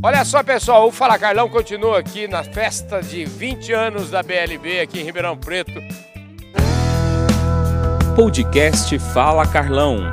Olha só, pessoal, o Fala Carlão continua aqui na festa de 20 anos da BLB aqui em Ribeirão Preto. Podcast Fala Carlão.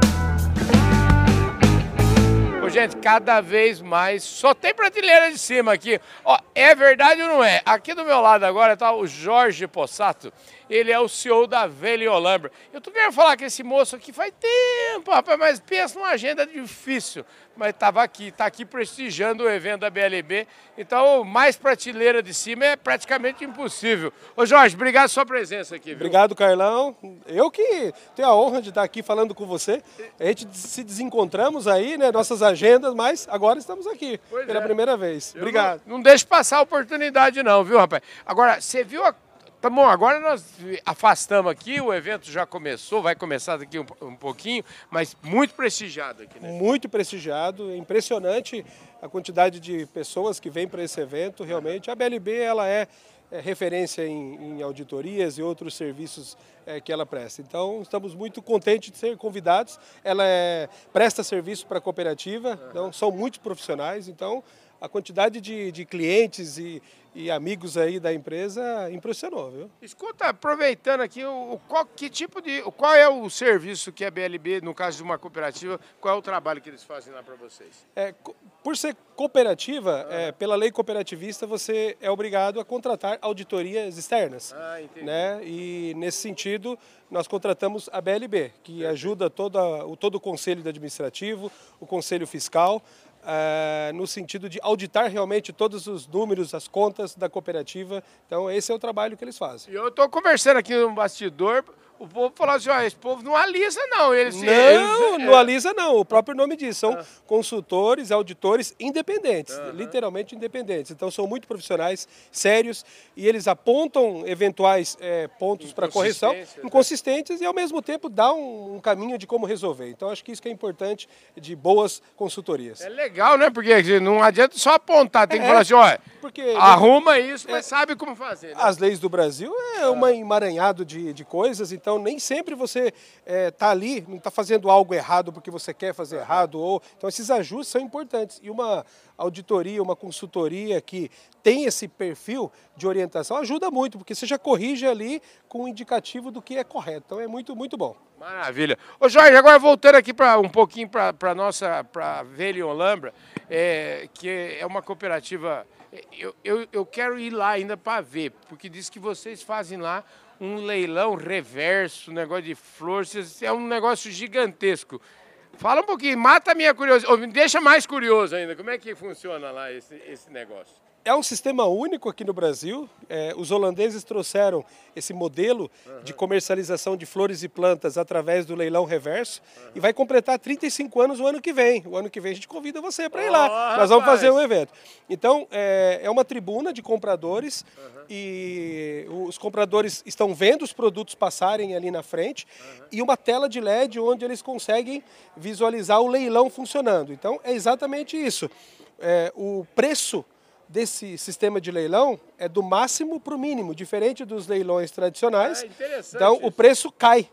Gente, cada vez mais só tem prateleira de cima aqui. Ó, é verdade ou não é? Aqui do meu lado agora está o Jorge Possato. Ele é o CEO da Velha Olambra. Eu tô querendo falar que esse moço aqui faz tempo, rapaz, mas pensa numa agenda difícil. Mas estava aqui, está aqui prestigiando o evento da BLB. Então, mais prateleira de cima é praticamente impossível. Ô Jorge, obrigado pela sua presença aqui. Viu? Obrigado, Carlão. Eu que tenho a honra de estar aqui falando com você. A gente se desencontramos aí, né, nossas agendas, mas agora estamos aqui Pois pela é. primeira vez. Eu Obrigado. Não, não deixe passar a oportunidade não, viu, rapaz? Agora, você viu a... Tá bom, agora nós afastamos aqui, o evento já começou, vai começar daqui um, um pouquinho, mas muito prestigiado aqui, né? Muito prestigiado, é impressionante a quantidade de pessoas que vêm para esse evento. Realmente, a BLB ela é, é referência em, em auditorias e outros serviços é, que ela presta. Então, estamos muito contentes de ser convidados. Ela é- presta serviço para a cooperativa, então são muitos profissionais. Então, a quantidade de, de clientes e, e amigos aí da empresa impressionou, viu? Escuta, aproveitando aqui, o, o qual, que tipo de, qual é o serviço que a BLB, no caso de uma cooperativa, qual é o trabalho que eles fazem lá para vocês? É, por ser cooperativa, é, pela lei cooperativista, você é obrigado a contratar auditorias externas. Ah, entendi. né? E nesse sentido, nós contratamos a BLB, que ajuda toda, o, todo o conselho administrativo, o conselho fiscal, eh, no sentido de auditar realmente todos os números, as contas da cooperativa. Então, esse é o trabalho que eles fazem. Eu estou conversando aqui no bastidor, o povo falou assim, ó, esse povo não alisa não, eles... Não, eles- não alisa não, o próprio nome diz, são consultores, auditores independentes, literalmente independentes. Então são muito profissionais, sérios, e eles apontam eventuais eh, pontos para correção, né? inconsistentes, e ao mesmo tempo dá um, um caminho de como resolver. Então acho que isso que é importante de boas consultorias. É legal, né? Porque não adianta só apontar, tem que É, falar assim, ó, Porque arruma isso, mas sabe como fazer. né? as leis do Brasil é um emaranhado de, de coisas, então nem sempre você está ali, não está fazendo algo errado porque você quer fazer errado. ou Então esses ajustes são importantes. E uma auditoria, uma consultoria que tem esse perfil de orientação ajuda muito, porque você já corrige ali com um indicativo do que é correto. Então é muito, muito bom. Maravilha. Ô Jorge, agora voltando aqui para um pouquinho para a nossa, para Velha Olambra, é, que é uma cooperativa, eu, eu, eu quero ir lá ainda para ver, porque diz que vocês fazem lá um leilão reverso, um negócio de flores, é um negócio gigantesco. Fala um pouquinho, mata a minha curiosidade, ou me deixa mais curioso ainda, como é que funciona lá esse, esse negócio? É um sistema único aqui no Brasil. É, os holandeses trouxeram esse modelo de comercialização de flores e plantas através do leilão reverso e vai completar 35 anos o ano que vem. O ano que vem a gente convida você para ir lá. Ó, Nós vamos rapaz! fazer um evento. Então, é, é uma tribuna de compradores e os compradores estão vendo os produtos passarem ali na frente e uma tela de LED onde eles conseguem visualizar o leilão funcionando. Então, é exatamente isso. É, o preço desse sistema de leilão é do máximo para o mínimo, diferente dos leilões tradicionais. Ah, interessante então o isso. preço cai.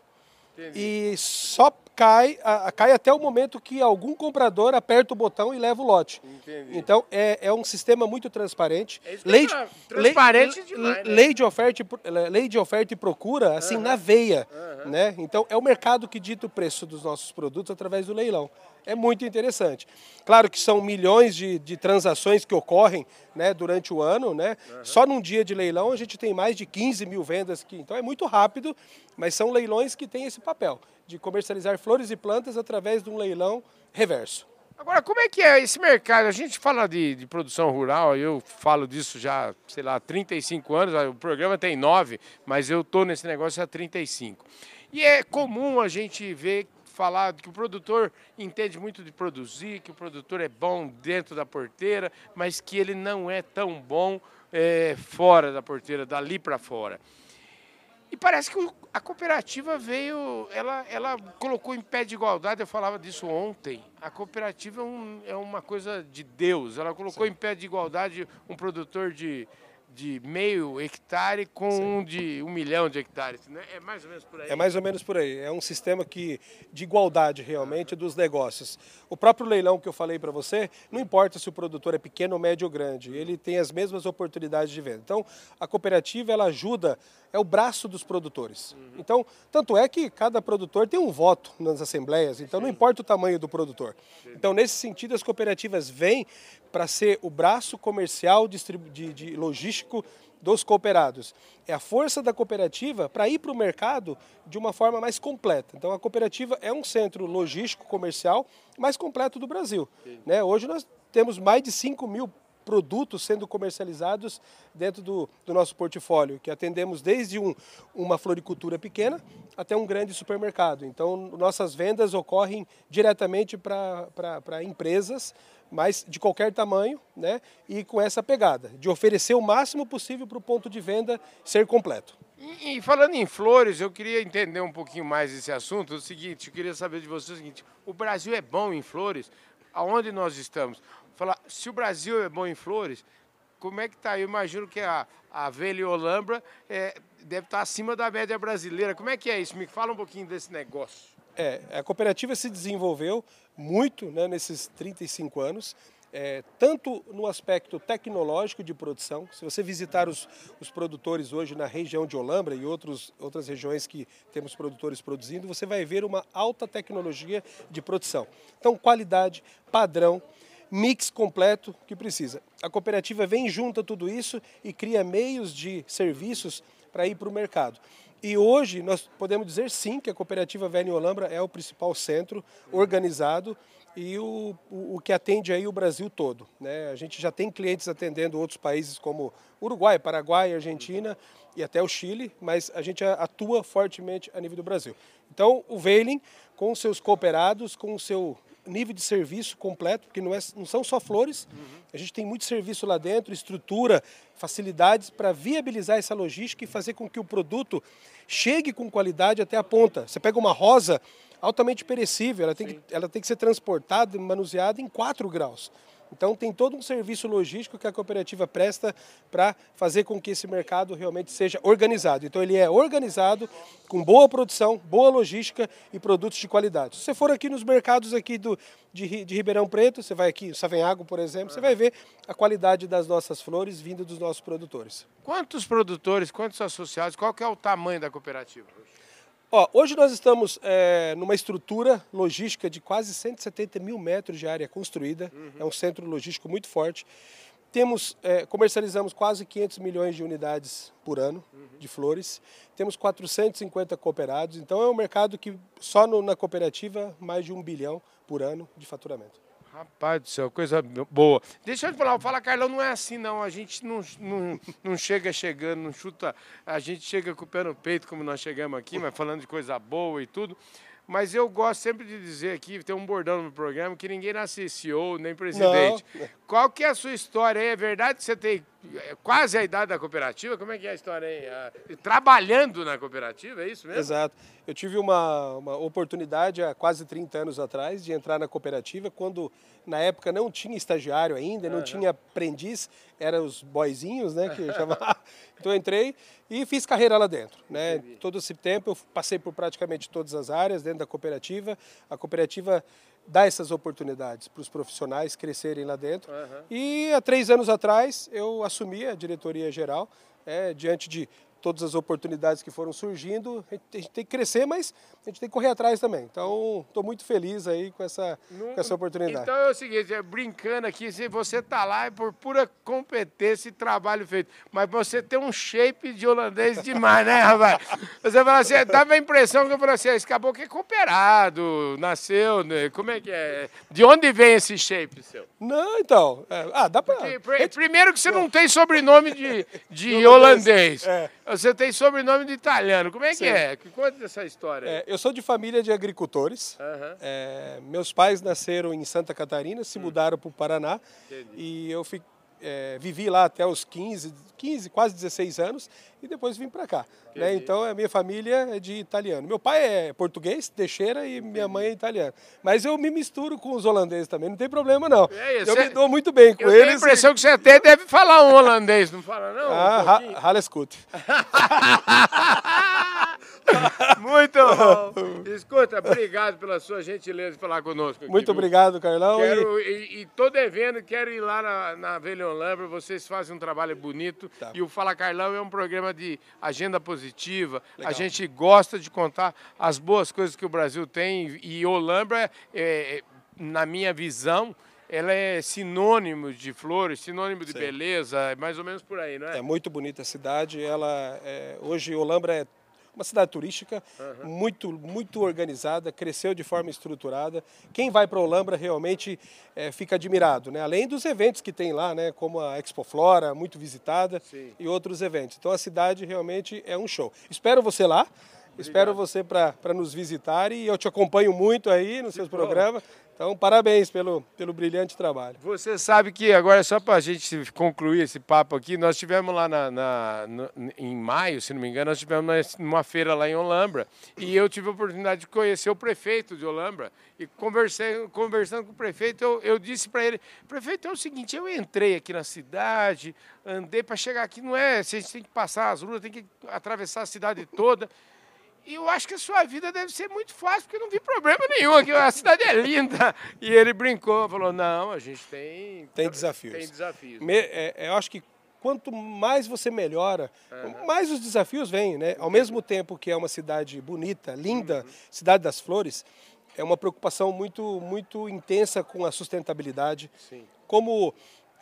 Entendi. E só cai, a- cai até o momento que algum comprador aperta o botão e leva o lote. Entendi. Então é, é um sistema muito transparente. É eu ia falar, transparente lei, demais, né? lei de oferta, lei de oferta e procura assim na veia, né? Então é o mercado que dita o preço dos nossos produtos através do leilão. É muito interessante. Claro que são milhões de, de transações que ocorrem né, durante o ano. Né? Só num dia de leilão a gente tem mais de 15 mil vendas. Que, então é muito rápido, mas são leilões que têm esse papel de comercializar flores e plantas através de um leilão reverso. Agora, como é que é esse mercado? A gente fala de, de produção rural, eu falo disso já, sei lá, há 35 anos, o programa tem 9, mas eu estou nesse negócio há 35. E é comum a gente ver falar que o produtor entende muito de produzir, que o produtor é bom dentro da porteira, mas que ele não é tão bom eh, fora da porteira, dali para fora. E parece que a cooperativa veio, ela, ela colocou em pé de igualdade, eu falava disso ontem. A cooperativa é, um- é uma coisa de Deus. Ela colocou em pé de igualdade um produtor de, de meio hectare com Sim. um de um milhão de hectares. Né? É mais ou menos por aí? É mais ou menos por aí. É um sistema que, de igualdade realmente dos negócios. O próprio leilão que eu falei para você, não importa se o produtor é pequeno, médio ou grande, ele tem as mesmas oportunidades de venda. Então, a cooperativa ela ajuda, é o braço dos produtores. Uhum. Então, tanto é que cada produtor tem um voto nas assembleias, então não importa o tamanho do produtor. Então, nesse sentido, as cooperativas vêm para ser o braço comercial de, de logístico dos cooperados. É a força da cooperativa para ir para o mercado de uma forma mais completa. Então, a cooperativa é um centro logístico comercial mais completo do Brasil. Né? Hoje nós temos mais de 5 mil produtos sendo comercializados dentro do, do nosso portfólio, que atendemos desde um, uma floricultura pequena até um grande supermercado. Então, nossas vendas ocorrem diretamente para empresas, mas de qualquer tamanho, né? E com essa pegada, de oferecer o máximo possível para o ponto de venda ser completo. E, falando em flores, eu queria entender um pouquinho mais esse assunto. O seguinte, eu queria saber de você o seguinte: o Brasil é bom em flores? Aonde nós estamos? Falar, se o Brasil é bom em flores, como é que está? Eu imagino que a, a Velha Olambra é, deve estar tá acima da média brasileira. Como é que é isso? Me fala um pouquinho desse negócio. É, a cooperativa se desenvolveu muito né, nesses 35 anos, é, tanto no aspecto tecnológico de produção. Se você visitar os, os produtores hoje na região de Olambra e outros, outras regiões que temos produtores produzindo, você vai ver uma alta tecnologia de produção. Então, qualidade, padrão, mix completo que precisa. A cooperativa vem junto a tudo isso e cria meios de serviços para ir para o mercado. E hoje nós podemos dizer sim que a cooperativa Velha Olambra é o principal centro organizado e o, o, o, que atende aí o Brasil todo. Né? A gente já tem clientes atendendo outros países como Uruguai, Paraguai, Argentina e até o Chile, mas a gente atua fortemente a nível do Brasil. Então o Veiling, com seus cooperados, com o seu nível de serviço completo, porque não, é, não são só flores, uhum. a gente tem muito serviço lá dentro, estrutura, facilidades para viabilizar essa logística e fazer com que o produto chegue com qualidade até a ponta. Você pega uma rosa altamente perecível, ela tem, que, ela tem que ser transportada e manuseada em 4 graus. Então tem todo um serviço logístico que a cooperativa presta para fazer com que esse mercado realmente seja organizado. Então ele é organizado com boa produção, boa logística e produtos de qualidade. Se você for aqui nos mercados aqui do, de, de Ribeirão Preto, você vai aqui, Savenhago, por exemplo, você vai ver a qualidade das nossas flores vindo dos nossos produtores. Quantos produtores, quantos associados, qual que é o tamanho da cooperativa? Ó, hoje nós estamos é, numa estrutura logística de quase 170 mil metros de área construída. Uhum. É um centro logístico muito forte. Temos, é, comercializamos quase 500 milhões de unidades por ano uhum. de flores. Temos 450 cooperados. Então é um mercado que só no, na cooperativa mais de um bilhão por ano de faturamento. Rapaz do céu, coisa boa. Deixa eu te falar, o Fala Carlão não é assim não, a gente não, não, não chega chegando, não chuta, a gente chega com o pé no peito como nós chegamos aqui, mas falando de coisa boa e tudo. Mas eu gosto sempre de dizer aqui, tem um bordão no programa, que ninguém nasce CEO nem presidente. Não. Qual que é a sua história aí? É verdade que você tem quase a idade da cooperativa? Como é que é a história aí? Ah, trabalhando na cooperativa, é isso mesmo? Exato. Eu tive uma, uma oportunidade há quase 30 anos atrás de entrar na cooperativa, quando na época não tinha estagiário ainda, não uhum. tinha aprendiz, eram os boizinhos, né, que chamava. então eu entrei e fiz carreira lá dentro, né? Todo esse tempo eu passei por praticamente todas as áreas dentro da cooperativa. A cooperativa dá essas oportunidades para os profissionais crescerem lá dentro. Uhum. E há três anos atrás eu assumi a diretoria geral, é, diante de todas as oportunidades que foram surgindo, a gente tem que crescer, mas a gente tem que correr atrás também. Então, estou muito feliz aí com essa, com essa oportunidade. Então é o seguinte, é, brincando aqui, se você está lá é por pura competência e trabalho feito, mas você tem um shape de holandês demais, né, rapaz? Você fala assim, dava a impressão que eu falei assim, esse caboclo é cooperado, nasceu, né? como é que é? De onde vem esse shape seu? Não, então, é, ah, dá para... Primeiro que você não tem sobrenome de, de holandês. É. Você tem sobrenome de italiano. Como é que Sim. é? Conta essa história. É, eu sou de família de agricultores. Uhum. É, meus pais nasceram em Santa Catarina, se hum. mudaram para o Paraná. Entendi. E eu, fi, é, vivi lá até os 15, 15, quase 16 anos e depois vim para cá. Né? Então a minha família é de italiano. Meu pai é português, Teixeira, e minha mãe é italiana. Mas eu me misturo com os holandeses também, não tem problema não. É eu me dou muito bem com eu eles. Eu tenho a impressão que você até deve falar um holandês, não fala não? Ah, um Haleskut. Muito bom. Escuta, obrigado pela sua gentileza de falar conosco. Aqui, Muito viu? obrigado, Carlão. Quero, e estou devendo, quero ir lá na, na Lambra, vocês fazem um trabalho bonito. Tá. E o Fala Carlão é um programa de agenda positiva. Legal. A gente gosta de contar as boas coisas que o Brasil tem. E Olambra, é, é, na minha visão, ela é sinônimo de flores, sinônimo de Sim. beleza, é mais ou menos por aí, não é? É muito bonita a cidade. Ela é, hoje Olambra é uma cidade turística uhum. muito, muito organizada, cresceu de forma estruturada. Quem vai para Olambra realmente é, fica admirado, né? além dos eventos que tem lá, né? como a Expo Flora, muito visitada, Sim. e outros eventos. Então a cidade realmente é um show. Espero você lá. Obrigado. Espero você para nos visitar e eu te acompanho muito aí nos seus programas. Então, parabéns pelo, pelo brilhante trabalho. Você sabe que agora, só para a gente concluir esse papo aqui, nós tivemos lá na, na em maio, se não me engano, nós tivemos uma feira lá em Olambra e eu tive a oportunidade de conhecer o prefeito de Olambra e conversei, conversando com o prefeito, eu, eu disse para ele, prefeito, é o seguinte, eu entrei aqui na cidade, andei para chegar aqui, não é, a gente tem que passar as ruas, tem que atravessar a cidade toda. E eu acho que a sua vida deve ser muito fácil, porque não vi problema nenhum aqui. A cidade é linda. E ele brincou, falou: não, a gente tem. Tem desafios. Tem desafios. Me, é, eu acho que quanto mais você melhora, uhum. mais os desafios vêm, né? Ao mesmo tempo que é uma cidade bonita, linda, uhum. cidade das flores, é uma preocupação muito, muito intensa com a sustentabilidade. Sim. Como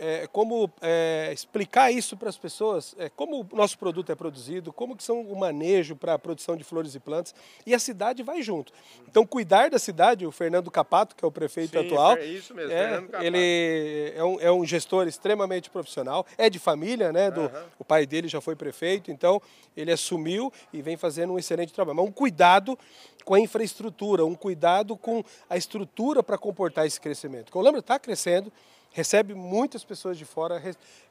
é, como é, explicar isso para as pessoas, é, como o nosso produto é produzido, como que são o manejo para a produção de flores e plantas, e a cidade vai junto. Então, cuidar da cidade, o Fernando Capato, que é o prefeito Sim, atual, é isso mesmo, é, ele é um, é um, gestor extremamente profissional, é de família, né? Do, uhum. O pai dele já foi prefeito, então ele assumiu e vem fazendo um excelente trabalho. Mas um cuidado com a infraestrutura, um cuidado com a estrutura para comportar esse crescimento. Porque o Lembra está crescendo, recebe muitas pessoas de fora,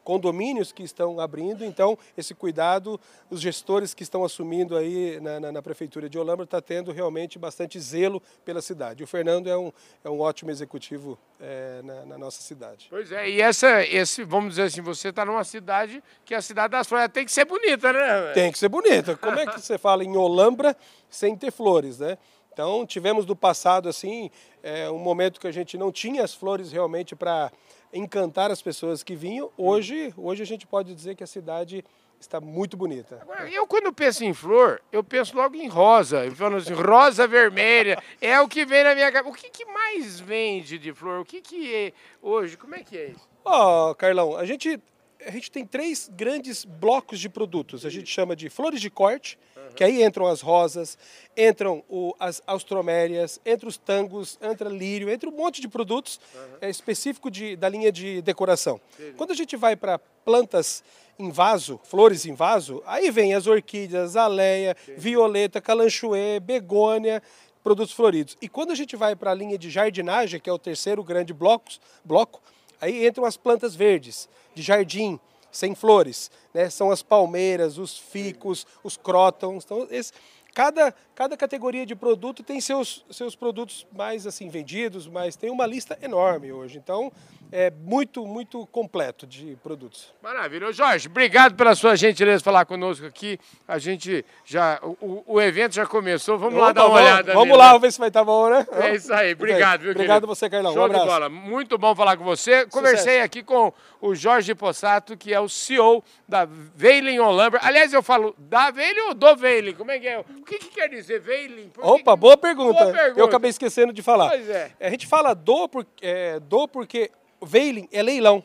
condomínios que estão abrindo, então esse cuidado, os gestores que estão assumindo aí na, na, na Prefeitura de Olambra está tendo realmente bastante zelo pela cidade. O Fernando é um, é um ótimo executivo é, na, na, nossa cidade. Pois é, e essa, esse, vamos dizer assim, você está numa cidade que é a cidade das flores tem que ser bonita, né? Tem que ser bonita. Como é que você fala em Olambra sem ter flores, né? Então tivemos do passado assim é, um momento que a gente não tinha as flores realmente para encantar as pessoas que vinham. Hoje, hoje a gente pode dizer que a cidade está muito bonita. Agora, eu quando penso em flor, eu penso logo em rosa. Eu falo assim, rosa vermelha. É o que vem na minha cabeça. O que, que mais vende de flor? O que, que é hoje? Como é que é isso? Ó, oh, Carlão, a gente a gente tem três grandes blocos de produtos. A gente chama de flores de corte, uhum. que aí entram as rosas, entram o, as austromérias, entra os tangos, entra lírio, entra um monte de produtos uhum. é, específico de, da linha de decoração. Sim. Quando a gente vai para plantas em vaso, flores em vaso, aí vem as orquídeas, aleia, Sim. violeta, calanchoe, begônia, produtos floridos. E quando a gente vai para a linha de jardinagem, que é o terceiro grande bloco, bloco Aí entram as plantas verdes, de jardim, sem flores. Né? São as palmeiras, os ficos, os crótons. Então, esse, cada, cada categoria de produto tem seus, seus produtos mais assim vendidos, mas tem uma lista enorme hoje. Então, é muito, muito completo de produtos. Maravilha. Jorge, obrigado pela sua gentileza de falar conosco aqui. A gente já. O, o evento já começou. Vamos Opa, lá dar uma vamos, olhada. Vamos lá, vamos ver se vai estar bom, né? É isso aí. Obrigado, viu, Obrigado querido? você, Carlão. Show um abraço. de bola. Muito bom falar com você. Conversei Sucesso. aqui com o Jorge Possato, que é o CEO da Veiling Olambra. Aliás, eu falo da Veiling ou do Veiling? Como é que é? O que, que quer dizer Veiling? Opa, que... boa, pergunta. boa pergunta. Eu acabei esquecendo de falar. Pois é. A gente fala do, por, é, do porque Veiling é leilão.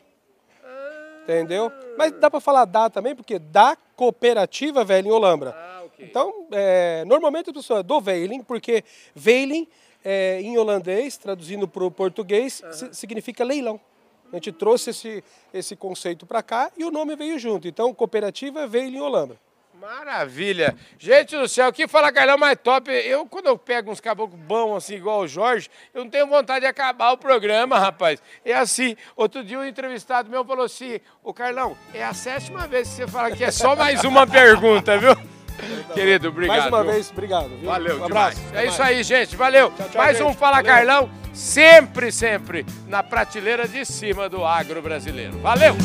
Ah. Entendeu? Mas dá para falar da também, porque da cooperativa Veiling Olambra. Ah, okay. Então, é, normalmente a pessoa é do Veiling, porque Veiling, é, em holandês, traduzindo para o português, uhum. significa leilão. A gente trouxe esse, esse conceito para cá e o nome veio junto. Então, cooperativa Veiling Olambra. Maravilha. Gente do céu, que fala Carlão mais top. Eu, quando eu pego uns caboclos bons assim, igual o Jorge, eu não tenho vontade de acabar o programa, rapaz. É assim. Outro dia um entrevistado meu falou assim, o Carlão, é a sétima vez que você fala que é só mais uma pergunta, viu? Querido, obrigado. Mais uma viu? vez, obrigado. Viu? Valeu, um abraço. demais. É isso aí, gente. Valeu. Tchau, tchau, Mais gente. um Fala Valeu. Carlão, sempre, sempre na prateleira de cima do agro brasileiro. Valeu!